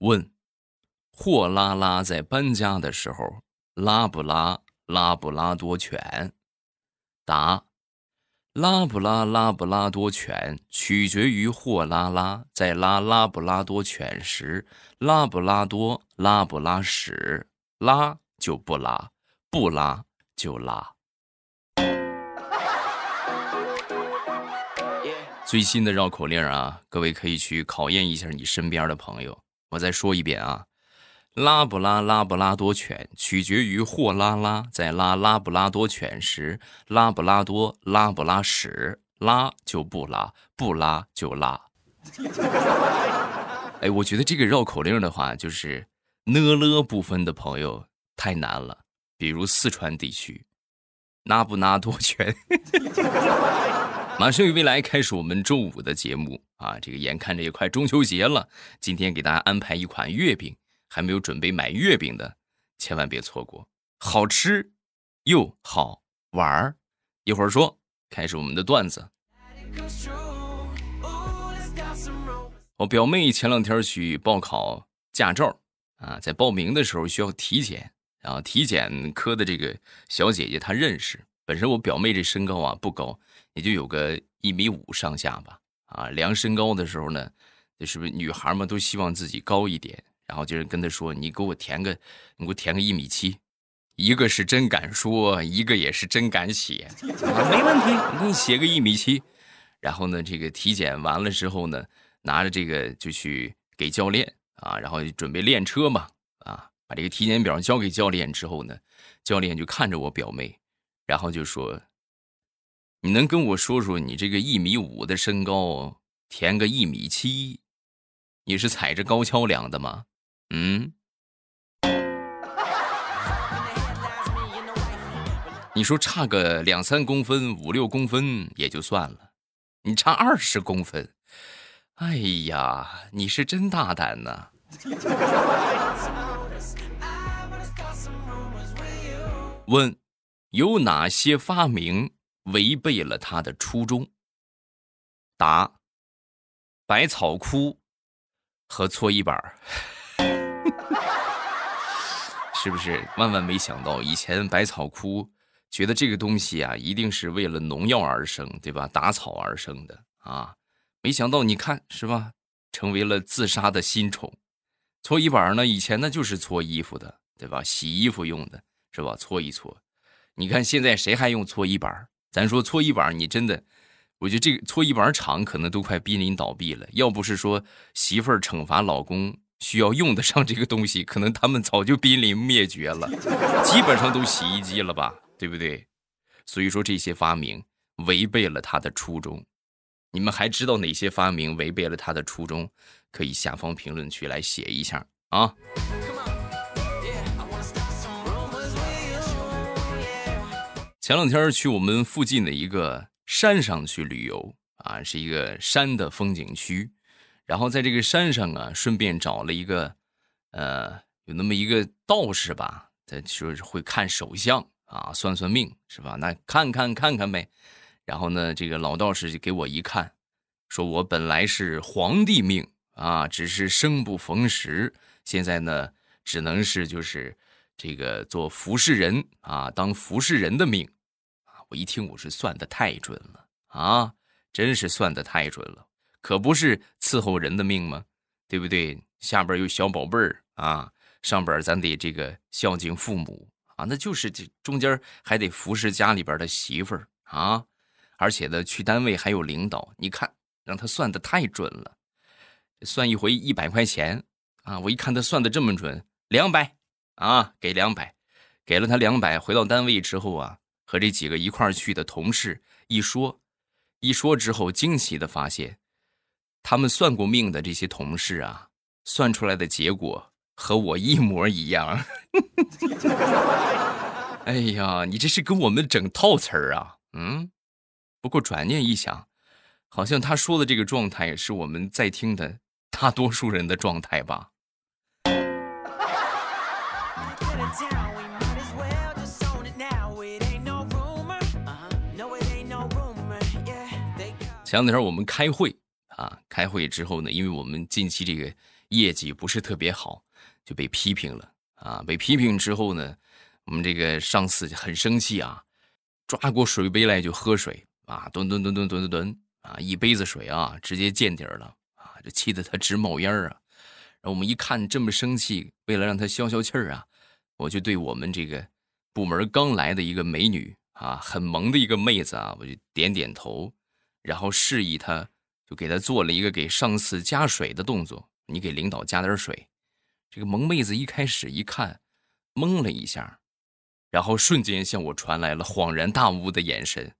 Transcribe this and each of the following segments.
问：货拉拉在搬家的时候拉不拉拉布拉多犬？答：拉不拉拉布拉多犬取决于货拉拉在拉拉布拉多犬时拉布拉多拉不拉屎，拉就不拉，不拉就拉。最新的绕口令啊，各位可以去考验一下你身边的朋友。我再说一遍啊，拉布拉拉布拉多犬取决于货拉拉在拉拉布拉多犬时拉布拉多拉不拉屎，拉就不拉，不拉就拉。哎，我觉得这个绕口令的话，就是呢了部分的朋友太难了，比如四川地区，拉布拉多犬。马上与未来开始我们周五的节目啊！这个眼看着也快中秋节了，今天给大家安排一款月饼，还没有准备买月饼的，千万别错过，好吃又好玩儿。一会儿说，开始我们的段子。我表妹前两天去报考驾照啊，在报名的时候需要体检，然后体检科的这个小姐姐她认识，本身我表妹这身高啊不高。也就有个一米五上下吧，啊，量身高的时候呢，这是不是女孩们都希望自己高一点？然后就是跟他说：“你给我填个，你给我填个一米七。”一个是真敢说，一个也是真敢写。我说没问题，我给你写个一米七。然后呢，这个体检完了之后呢，拿着这个就去给教练啊，然后准备练车嘛，啊，把这个体检表交给教练之后呢，教练就看着我表妹，然后就说。你能跟我说说你这个一米五的身高填个一米七，你是踩着高跷量的吗？嗯？你说差个两三公分、五六公分也就算了，你差二十公分，哎呀，你是真大胆呐！问，有哪些发明？违背了他的初衷。答：百草枯和搓衣板 是不是？万万没想到，以前百草枯觉得这个东西啊，一定是为了农药而生，对吧？打草而生的啊，没想到你看是吧，成为了自杀的新宠。搓衣板呢，以前呢就是搓衣服的，对吧？洗衣服用的是吧？搓一搓。你看现在谁还用搓衣板？咱说搓衣板，你真的，我觉得这个搓衣板厂可能都快濒临倒闭了。要不是说媳妇儿惩罚老公需要用得上这个东西，可能他们早就濒临灭绝了。基本上都洗衣机了吧，对不对？所以说这些发明违背了他的初衷。你们还知道哪些发明违背了他的初衷？可以下方评论区来写一下啊。前两天去我们附近的一个山上去旅游啊，是一个山的风景区，然后在这个山上啊，顺便找了一个，呃，有那么一个道士吧，他说会看手相啊，算算命是吧？那看看看看呗。然后呢，这个老道士就给我一看，说我本来是皇帝命啊，只是生不逢时，现在呢，只能是就是这个做服侍人啊，当服侍人的命。我一听，我是算的太准了啊！真是算的太准了，可不是伺候人的命吗？对不对？下边有小宝贝儿啊，上边咱得这个孝敬父母啊，那就是这中间还得服侍家里边的媳妇儿啊，而且呢，去单位还有领导。你看，让他算的太准了，算一回一百块钱啊！我一看他算的这么准，两百啊，给两百，给了他两百。回到单位之后啊。和这几个一块儿去的同事一说，一说之后，惊奇的发现，他们算过命的这些同事啊，算出来的结果和我一模一样。哎呀，你这是跟我们整套词儿啊？嗯。不过转念一想，好像他说的这个状态是我们在听的大多数人的状态吧。前两天我们开会啊，开会之后呢，因为我们近期这个业绩不是特别好，就被批评了啊。被批评之后呢，我们这个上司很生气啊，抓过水杯来就喝水啊，吨吨吨吨吨吨吨啊，一杯子水啊，直接见底了啊，这气得他直冒烟啊。然后我们一看这么生气，为了让他消消气儿啊，我就对我们这个部门刚来的一个美女啊，很萌的一个妹子啊，我就点点头，然后示意她，就给她做了一个给上司加水的动作。你给领导加点水。这个萌妹子一开始一看，懵了一下，然后瞬间向我传来了恍然大悟的眼神，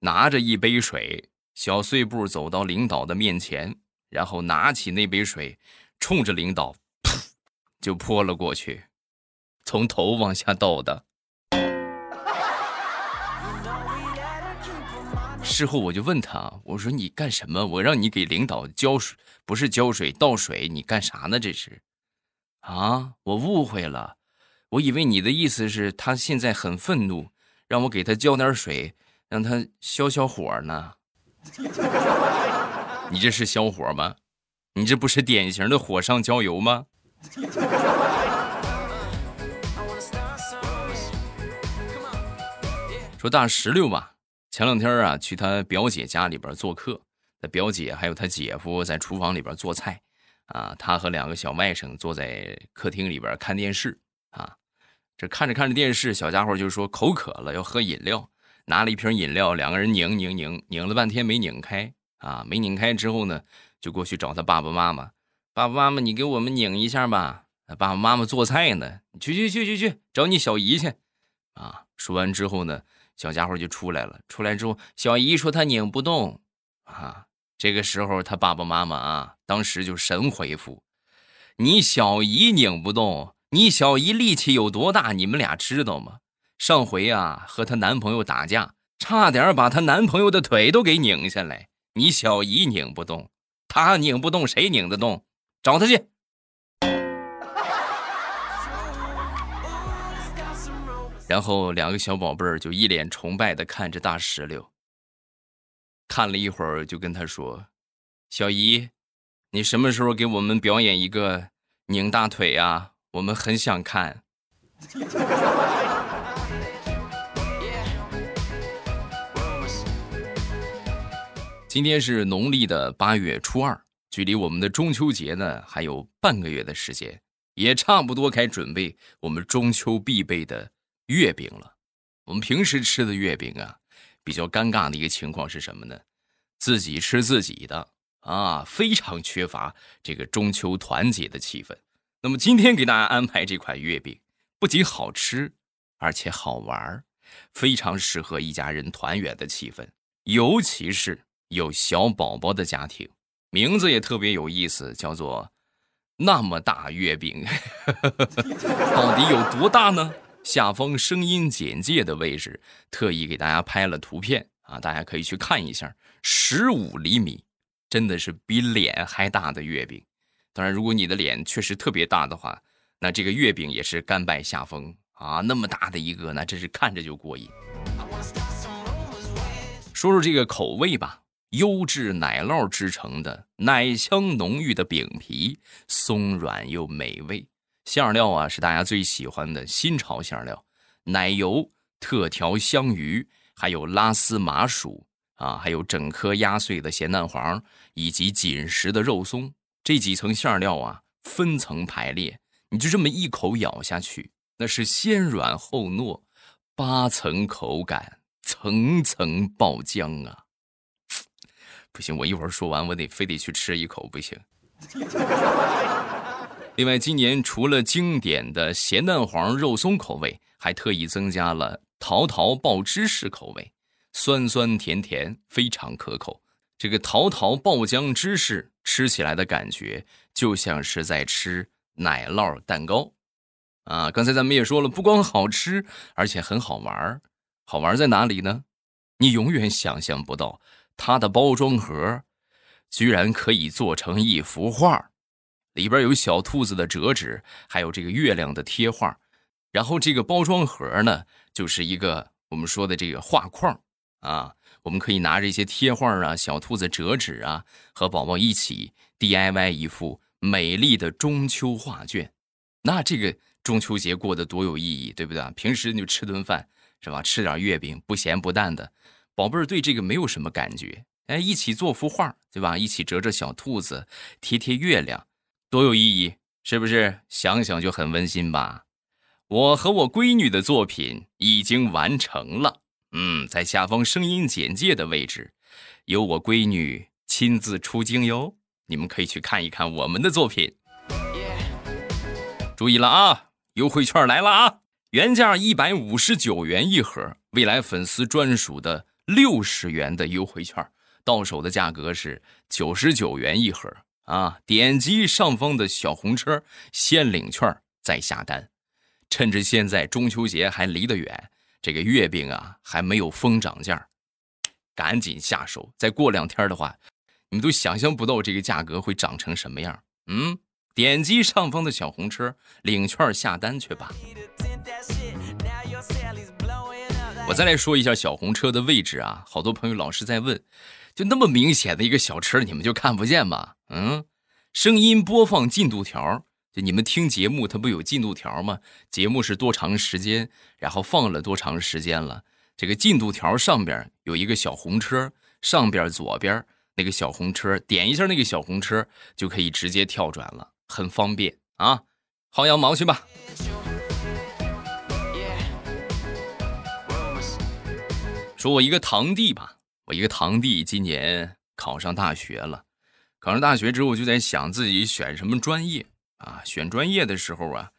拿着一杯水，小碎步走到领导的面前，然后拿起那杯水。冲着领导，噗，就泼了过去，从头往下倒的。事后我就问他，我说你干什么？我让你给领导浇水，不是浇水倒水，你干啥呢？这是？啊，我误会了，我以为你的意思是他现在很愤怒，让我给他浇点水，让他消消火呢。你这是消火吗？你这不是典型的火上浇油吗？说大石榴吧，前两天啊去他表姐家里边做客，他表姐还有他姐夫在厨房里边做菜，啊，他和两个小外甥坐在客厅里边看电视，啊，这看着看着电视，小家伙就说口渴了，要喝饮料，拿了一瓶饮料，两个人拧拧拧拧了半天没拧开，啊，没拧开之后呢？就过去找他爸爸妈妈，爸爸妈妈，你给我们拧一下吧。爸爸妈妈做菜呢，去去去去去找你小姨去。啊，说完之后呢，小家伙就出来了。出来之后，小姨说他拧不动。啊，这个时候他爸爸妈妈啊，当时就神回复：你小姨拧不动，你小姨力气有多大？你们俩知道吗？上回啊，和她男朋友打架，差点把她男朋友的腿都给拧下来。你小姨拧不动。她拧不动，谁拧得动？找他去。然后两个小宝贝儿就一脸崇拜的看着大石榴，看了一会儿，就跟他说：“小姨，你什么时候给我们表演一个拧大腿啊？我们很想看。”今天是农历的八月初二，距离我们的中秋节呢还有半个月的时间，也差不多该准备我们中秋必备的月饼了。我们平时吃的月饼啊，比较尴尬的一个情况是什么呢？自己吃自己的啊，非常缺乏这个中秋团结的气氛。那么今天给大家安排这款月饼，不仅好吃，而且好玩非常适合一家人团圆的气氛，尤其是。有小宝宝的家庭，名字也特别有意思，叫做“那么大月饼”，到底有多大呢？下方声音简介的位置特意给大家拍了图片啊，大家可以去看一下，十五厘米，真的是比脸还大的月饼。当然，如果你的脸确实特别大的话，那这个月饼也是甘拜下风啊。那么大的一个，那真是看着就过瘾。说说这个口味吧。优质奶酪制成的奶香浓郁的饼皮，松软又美味。馅料啊是大家最喜欢的新潮馅料，奶油、特调香鱼，还有拉丝麻薯啊，还有整颗压碎的咸蛋黄，以及紧实的肉松。这几层馅料啊，分层排列，你就这么一口咬下去，那是先软后糯，八层口感，层层爆浆啊！不行，我一会儿说完，我得非得去吃一口，不行。另外，今年除了经典的咸蛋黄肉松口味，还特意增加了桃桃爆芝士口味，酸酸甜甜，非常可口。这个桃桃爆浆芝士吃起来的感觉，就像是在吃奶酪蛋糕啊！刚才咱们也说了，不光好吃，而且很好玩好玩在哪里呢？你永远想象不到。它的包装盒居然可以做成一幅画，里边有小兔子的折纸，还有这个月亮的贴画。然后这个包装盒呢，就是一个我们说的这个画框啊，我们可以拿这些贴画啊、小兔子折纸啊，和宝宝一起 DIY 一幅美丽的中秋画卷。那这个中秋节过得多有意义，对不对？平时就吃顿饭是吧？吃点月饼，不咸不淡的。宝贝儿对这个没有什么感觉。哎，一起做幅画，对吧？一起折折小兔子，贴贴月亮，多有意义，是不是？想想就很温馨吧。我和我闺女的作品已经完成了，嗯，在下方声音简介的位置，有我闺女亲自出镜哟，你们可以去看一看我们的作品。注意了啊，优惠券来了啊！原价一百五十九元一盒，未来粉丝专属的六十元的优惠券。到手的价格是九十九元一盒啊！点击上方的小红车，先领券再下单。趁着现在中秋节还离得远，这个月饼啊还没有疯涨价，赶紧下手。再过两天的话，你们都想象不到这个价格会涨成什么样。嗯，点击上方的小红车，领券下单去吧。我再来说一下小红车的位置啊，好多朋友老是在问。就那么明显的一个小车，你们就看不见吗？嗯，声音播放进度条，就你们听节目，它不有进度条吗？节目是多长时间，然后放了多长时间了？这个进度条上边有一个小红车，上边左边那个小红车，点一下那个小红车就可以直接跳转了，很方便啊！薅羊毛去吧。说我一个堂弟吧。我一个堂弟今年考上大学了，考上大学之后就在想自己选什么专业啊？选专业的时候啊，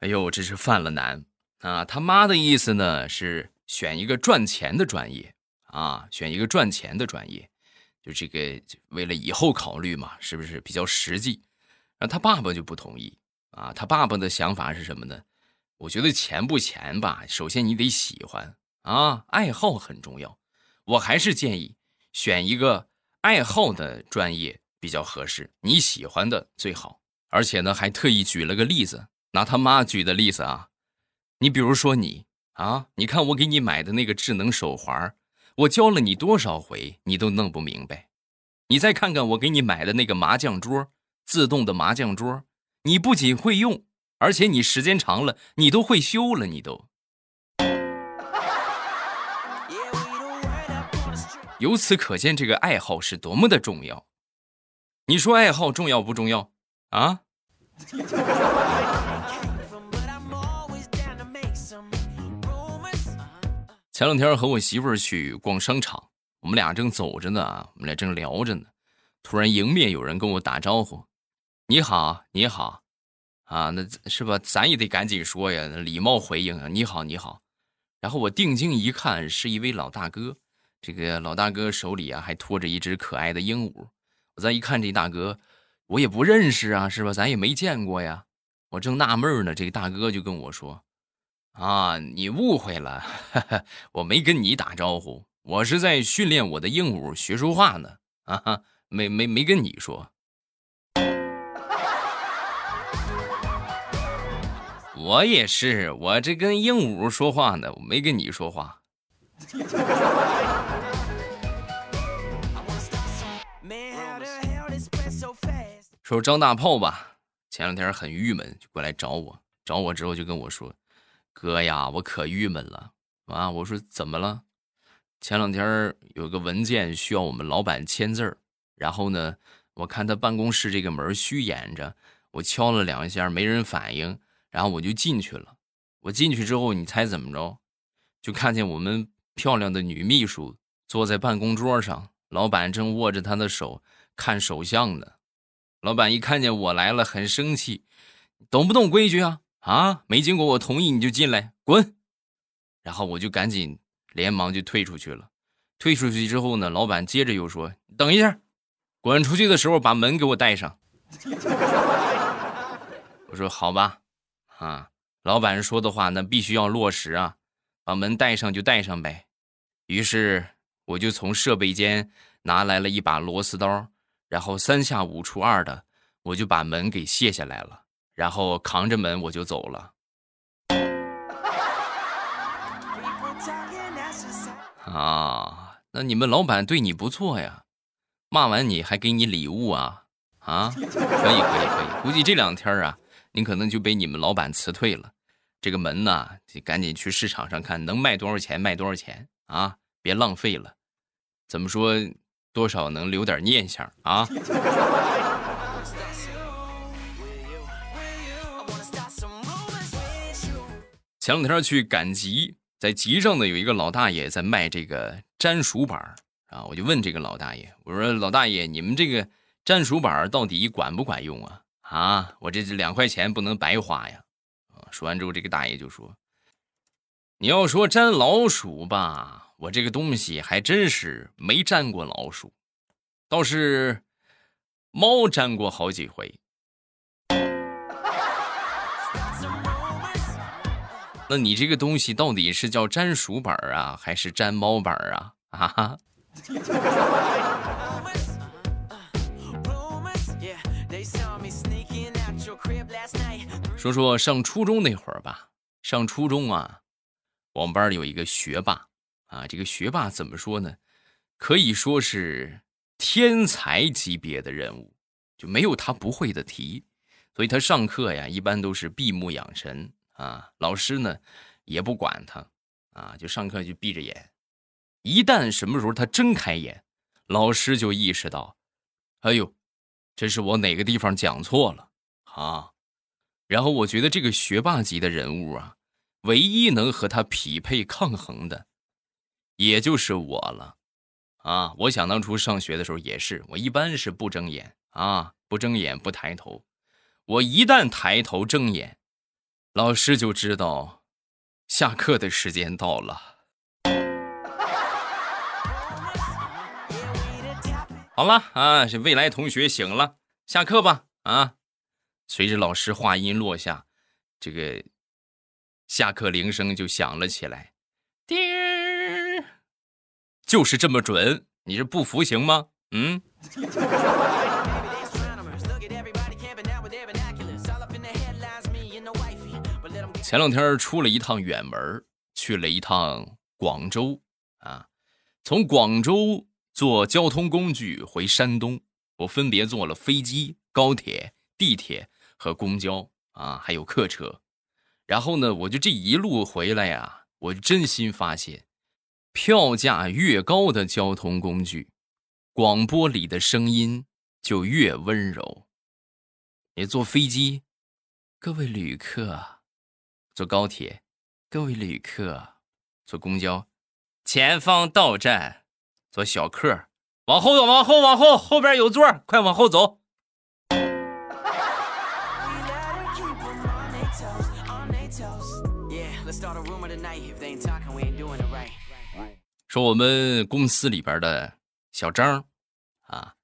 哎呦，这是犯了难啊！他妈的意思呢是选一个赚钱的专业啊，选一个赚钱的专业，就这个为了以后考虑嘛，是不是比较实际？然后他爸爸就不同意啊，他爸爸的想法是什么呢？我觉得钱不钱吧，首先你得喜欢啊，爱好很重要。我还是建议选一个爱好的专业比较合适，你喜欢的最好。而且呢，还特意举了个例子，拿他妈举的例子啊。你比如说你啊，你看我给你买的那个智能手环，我教了你多少回，你都弄不明白。你再看看我给你买的那个麻将桌，自动的麻将桌，你不仅会用，而且你时间长了，你都会修了，你都。由此可见，这个爱好是多么的重要。你说爱好重要不重要啊？前两天和我媳妇儿去逛商场，我们俩正走着呢，我们俩正聊着呢，突然迎面有人跟我打招呼：“你好，你好。”啊，那是吧？咱也得赶紧说呀，礼貌回应啊，“你好，你好。”然后我定睛一看，是一位老大哥。这个老大哥手里啊还拖着一只可爱的鹦鹉，我再一看这大哥，我也不认识啊，是吧？咱也没见过呀。我正纳闷呢，这个大哥就跟我说：“啊，你误会了，我没跟你打招呼，我是在训练我的鹦鹉学说话呢。啊，没没没跟你说。我也是，我这跟鹦鹉说话呢，我没跟你说话。”说张大炮吧，前两天很郁闷，就过来找我。找我之后就跟我说：“哥呀，我可郁闷了啊！”我说：“怎么了？”前两天有个文件需要我们老板签字然后呢，我看他办公室这个门虚掩着，我敲了两下没人反应，然后我就进去了。我进去之后，你猜怎么着？就看见我们。漂亮的女秘书坐在办公桌上，老板正握着她的手看手相呢。老板一看见我来了，很生气：“懂不懂规矩啊？啊，没经过我同意你就进来，滚！”然后我就赶紧连忙就退出去了。退出去之后呢，老板接着又说：“等一下，滚出去的时候把门给我带上。”我说：“好吧。”啊，老板说的话那必须要落实啊。把门带上就带上呗，于是我就从设备间拿来了一把螺丝刀，然后三下五除二的我就把门给卸下来了，然后扛着门我就走了。啊，那你们老板对你不错呀，骂完你还给你礼物啊？啊？可以可以可以，估计这两天啊，你可能就被你们老板辞退了。这个门呢，就赶紧去市场上看能卖多少钱卖多少钱啊，别浪费了。怎么说，多少能留点念想啊？前两天去赶集，在集上呢有一个老大爷在卖这个粘鼠板啊，我就问这个老大爷，我说老大爷，你们这个粘鼠板到底管不管用啊？啊，我这这两块钱不能白花呀！啊，说完之后，这个大爷就说：“你要说粘老鼠吧，我这个东西还真是没粘过老鼠，倒是猫粘过好几回。”那你这个东西到底是叫粘鼠板啊，还是粘猫板啊？啊？说说上初中那会儿吧，上初中啊，我们班有一个学霸啊，这个学霸怎么说呢？可以说是天才级别的人物，就没有他不会的题，所以他上课呀，一般都是闭目养神。啊，老师呢也不管他，啊，就上课就闭着眼。一旦什么时候他睁开眼，老师就意识到，哎呦，这是我哪个地方讲错了啊？然后我觉得这个学霸级的人物啊，唯一能和他匹配抗衡的，也就是我了。啊，我想当初上学的时候也是，我一般是不睁眼啊，不睁眼不抬头，我一旦抬头睁眼。老师就知道，下课的时间到了。好了啊，这未来同学醒了，下课吧啊！随着老师话音落下，这个下课铃声就响了起来，就是这么准，你是不服行吗？嗯。前两天出了一趟远门，去了一趟广州啊。从广州坐交通工具回山东，我分别坐了飞机、高铁、地铁和公交啊，还有客车。然后呢，我就这一路回来呀，我真心发现，票价越高的交通工具，广播里的声音就越温柔。你坐飞机，各位旅客。坐高铁，各位旅客；坐公交，前方到站；坐小客，往后走，往后，往后，后边有座，快往后走。说我们公司里边的小张，啊，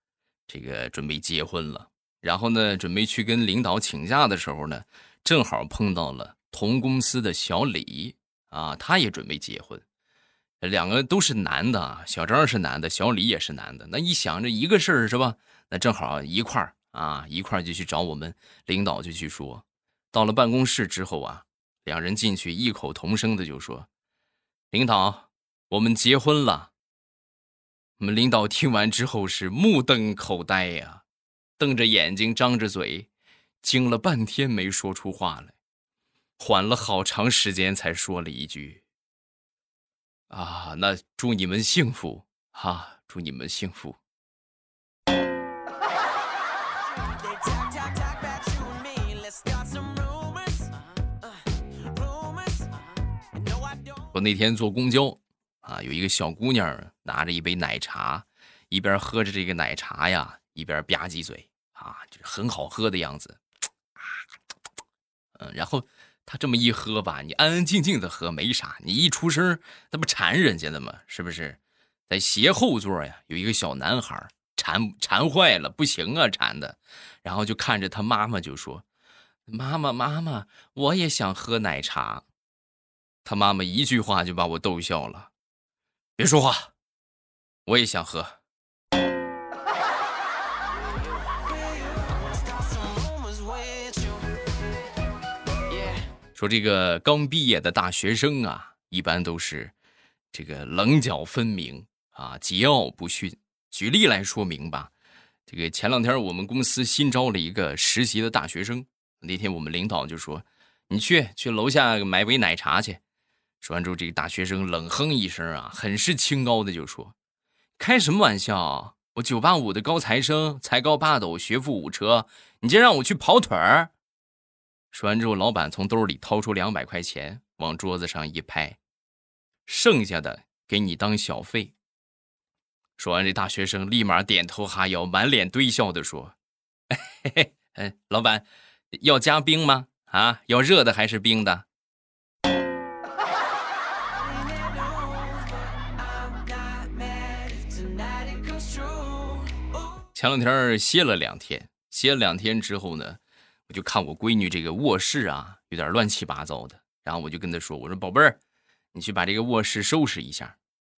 这个准备结婚了，然后呢，准备去跟领导请假的时候呢，正好碰到了。同公司的小李啊，他也准备结婚，两个都是男的，小张是男的，小李也是男的。那一想着一个事儿是吧？那正好一块儿啊，一块儿就去找我们领导就去说。到了办公室之后啊，两人进去异口同声的就说：“领导，我们结婚了。”我们领导听完之后是目瞪口呆呀，瞪着眼睛，张着嘴，惊了半天没说出话来。缓了好长时间，才说了一句：“啊，那祝你们幸福哈，祝你们幸福。”我那天坐公交啊，有一个小姑娘拿着一杯奶茶，一边喝着这个奶茶呀，一边吧唧嘴啊，就是很好喝的样子啊，嗯，然后。他这么一喝吧，你安安静静的喝没啥，你一出声，那不馋人家的吗？是不是？在斜后座呀，有一个小男孩，馋馋坏了，不行啊，馋的，然后就看着他妈妈就说：“妈妈，妈妈，我也想喝奶茶。”他妈妈一句话就把我逗笑了，别说话，我也想喝。说这个刚毕业的大学生啊，一般都是这个棱角分明啊，桀骜不驯。举例来说明吧，这个前两天我们公司新招了一个实习的大学生，那天我们领导就说：“你去去楼下买杯奶茶去。”说完之后，这个大学生冷哼一声啊，很是清高的就说：“开什么玩笑？我九八五的高材生，才高八斗，学富五车，你竟让我去跑腿儿？”说完之后，老板从兜里掏出两百块钱，往桌子上一拍：“剩下的给你当小费。”说完，这大学生立马点头哈腰，满脸堆笑的说：“嘿嘿，哎，老板，要加冰吗？啊，要热的还是冰的？”前两天歇了两天，歇了两天之后呢，我就看我闺女这个卧室啊，有点乱七八糟的。然后我就跟她说：“我说宝贝儿，你去把这个卧室收拾一下。”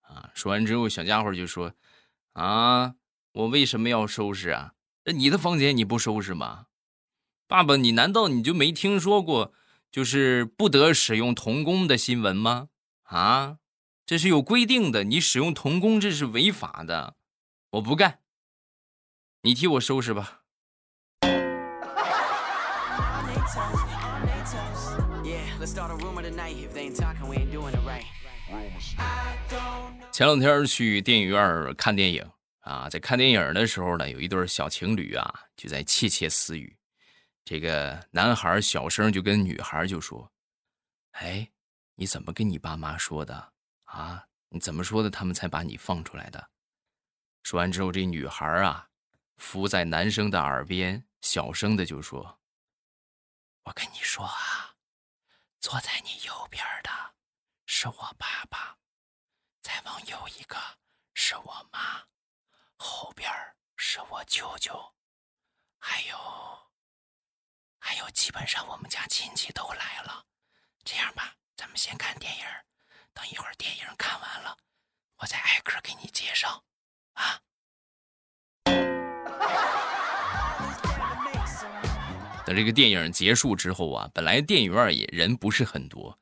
啊，说完之后，小家伙就说：“啊，我为什么要收拾啊？那你的房间你不收拾吗？爸爸，你难道你就没听说过就是不得使用童工的新闻吗？啊，这是有规定的，你使用童工这是违法的，我不干。”你替我收拾吧。前两天去电影院看电影啊，在看电影的时候呢，有一对小情侣啊，就在窃窃私语。这个男孩小声就跟女孩就说：“哎，你怎么跟你爸妈说的啊？你怎么说的？他们才把你放出来的？”说完之后，这女孩啊。伏在男生的耳边，小声的就说：“我跟你说啊，坐在你右边的是我爸爸，再往右一个是我妈，后边是我舅舅，还有，还有，基本上我们家亲戚都来了。这样吧，咱们先看电影，等一会儿电影看完了，我再挨个给你介绍，啊。” 等这个电影结束之后啊，本来电影院也人不是很多，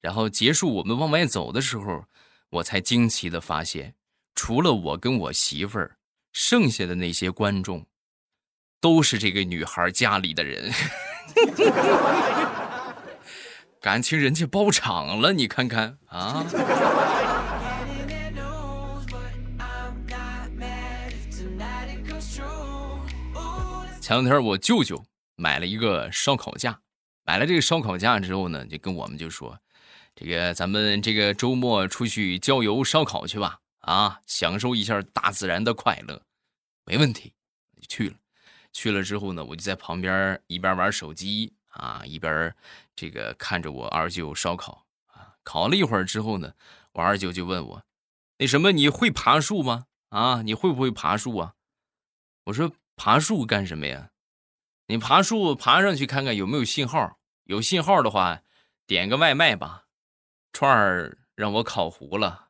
然后结束我们往外走的时候，我才惊奇的发现，除了我跟我媳妇儿，剩下的那些观众，都是这个女孩家里的人，感情人家包场了，你看看啊。前两天我舅舅买了一个烧烤架，买了这个烧烤架之后呢，就跟我们就说：“这个咱们这个周末出去郊游烧烤去吧，啊，享受一下大自然的快乐。”没问题，就去了。去了之后呢，我就在旁边一边玩手机啊，一边这个看着我二舅烧烤啊。烤了一会儿之后呢，我二舅就问我：“那什么，你会爬树吗？啊，你会不会爬树啊？”我说。爬树干什么呀？你爬树爬上去看看有没有信号，有信号的话，点个外卖吧，串儿让我烤糊了。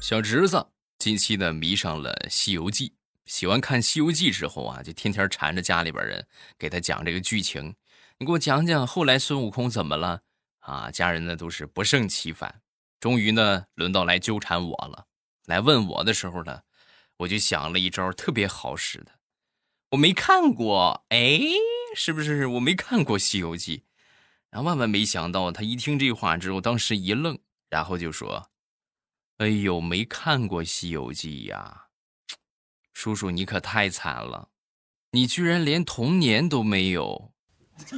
小侄子近期呢迷上了《西游记》，喜欢看《西游记》之后啊，就天天缠着家里边人给他讲这个剧情。你给我讲讲后来孙悟空怎么了啊？家人呢都是不胜其烦。终于呢，轮到来纠缠我了。来问我的时候呢，我就想了一招特别好使的。我没看过，哎，是不是我没看过《西游记》？然后万万没想到，他一听这话之后，当时一愣，然后就说：“哎呦，没看过《西游记》呀，叔叔你可太惨了，你居然连童年都没有。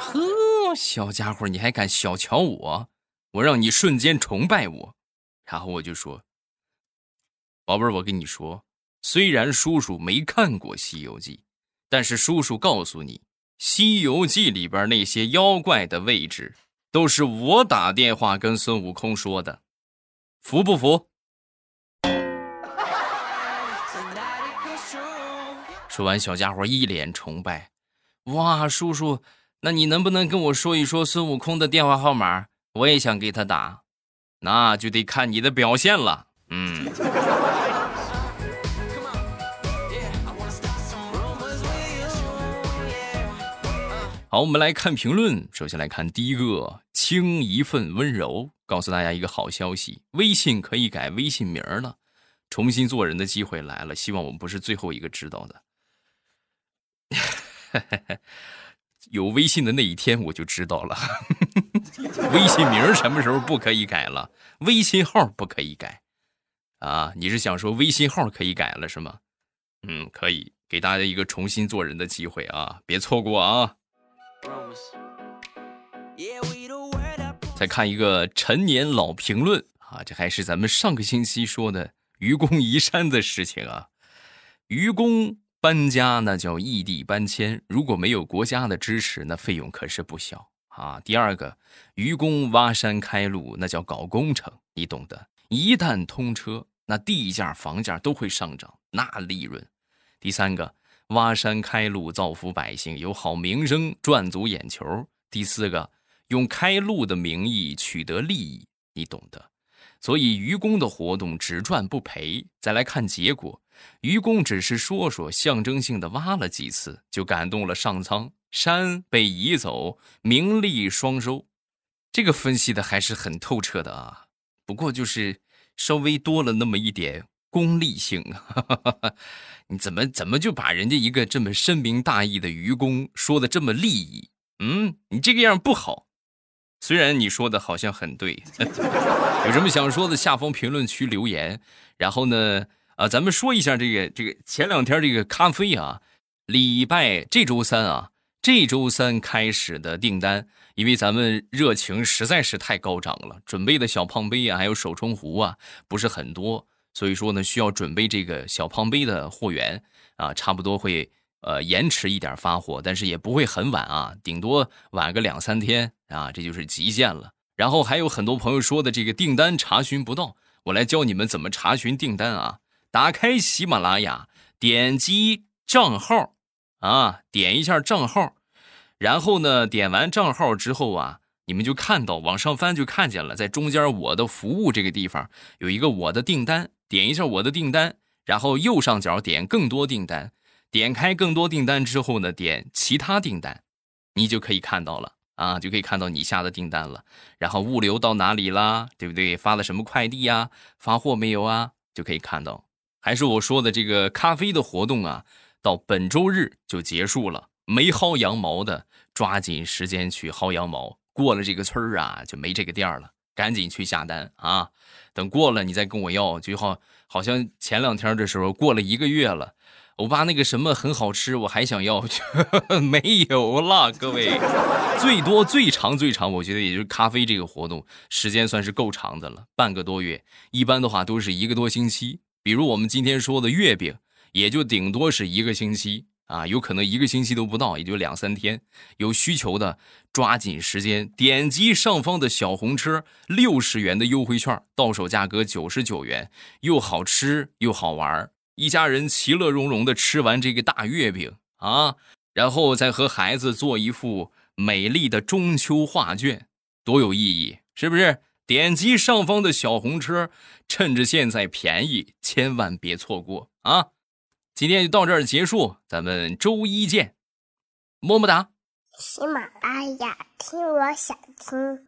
呵，小家伙，你还敢小瞧我？”我让你瞬间崇拜我，然后我就说：“宝贝儿，我跟你说，虽然叔叔没看过《西游记》，但是叔叔告诉你，《西游记》里边那些妖怪的位置都是我打电话跟孙悟空说的，服不服？” 说完，小家伙一脸崇拜：“哇，叔叔，那你能不能跟我说一说孙悟空的电话号码？”我也想给他打，那就得看你的表现了。嗯，好，我们来看评论。首先来看第一个，轻一份温柔。告诉大家一个好消息，微信可以改微信名了，重新做人的机会来了。希望我们不是最后一个知道的。有微信的那一天我就知道了。微信名什么时候不可以改了？微信号不可以改啊？你是想说微信号可以改了是吗？嗯，可以给大家一个重新做人的机会啊，别错过啊。再看一个陈年老评论啊，这还是咱们上个星期说的愚公移山的事情啊。愚公搬家那叫异地搬迁，如果没有国家的支持，那费用可是不小啊。第二个，愚公挖山开路那叫搞工程，你懂的。一旦通车，那地价、房价都会上涨，那利润。第三个，挖山开路造福百姓，有好名声，赚足眼球。第四个。用开路的名义取得利益，你懂的。所以愚公的活动只赚不赔。再来看结果，愚公只是说说，象征性的挖了几次，就感动了上苍，山被移走，名利双收。这个分析的还是很透彻的啊。不过就是稍微多了那么一点功利性。你怎么怎么就把人家一个这么深明大义的愚公说的这么利益？嗯，你这个样不好。虽然你说的好像很对，有什么想说的，下方评论区留言。然后呢，啊，咱们说一下这个这个前两天这个咖啡啊，礼拜这周三啊，这周三开始的订单，因为咱们热情实在是太高涨了，准备的小胖杯啊，还有手冲壶啊，不是很多，所以说呢，需要准备这个小胖杯的货源啊，差不多会。呃，延迟一点发货，但是也不会很晚啊，顶多晚个两三天啊，这就是极限了。然后还有很多朋友说的这个订单查询不到，我来教你们怎么查询订单啊。打开喜马拉雅，点击账号啊，点一下账号，然后呢，点完账号之后啊，你们就看到往上翻就看见了，在中间我的服务这个地方有一个我的订单，点一下我的订单，然后右上角点更多订单。点开更多订单之后呢，点其他订单，你就可以看到了啊，就可以看到你下的订单了。然后物流到哪里啦，对不对？发了什么快递呀？发货没有啊？就可以看到。还是我说的这个咖啡的活动啊，到本周日就结束了。没薅羊毛的，抓紧时间去薅羊毛。过了这个村儿啊，就没这个店了，赶紧去下单啊。等过了你再跟我要，就好好像前两天的时候过了一个月了。欧巴那个什么很好吃，我还想要，没有了，各位，最多最长最长，我觉得也就是咖啡这个活动时间算是够长的了，半个多月，一般的话都是一个多星期。比如我们今天说的月饼，也就顶多是一个星期啊，有可能一个星期都不到，也就两三天。有需求的抓紧时间，点击上方的小红车，六十元的优惠券，到手价格九十九元，又好吃又好玩。一家人其乐融融的吃完这个大月饼啊，然后再和孩子做一幅美丽的中秋画卷，多有意义，是不是？点击上方的小红车，趁着现在便宜，千万别错过啊！今天就到这儿结束，咱们周一见，么么哒。喜马拉雅，听我想听。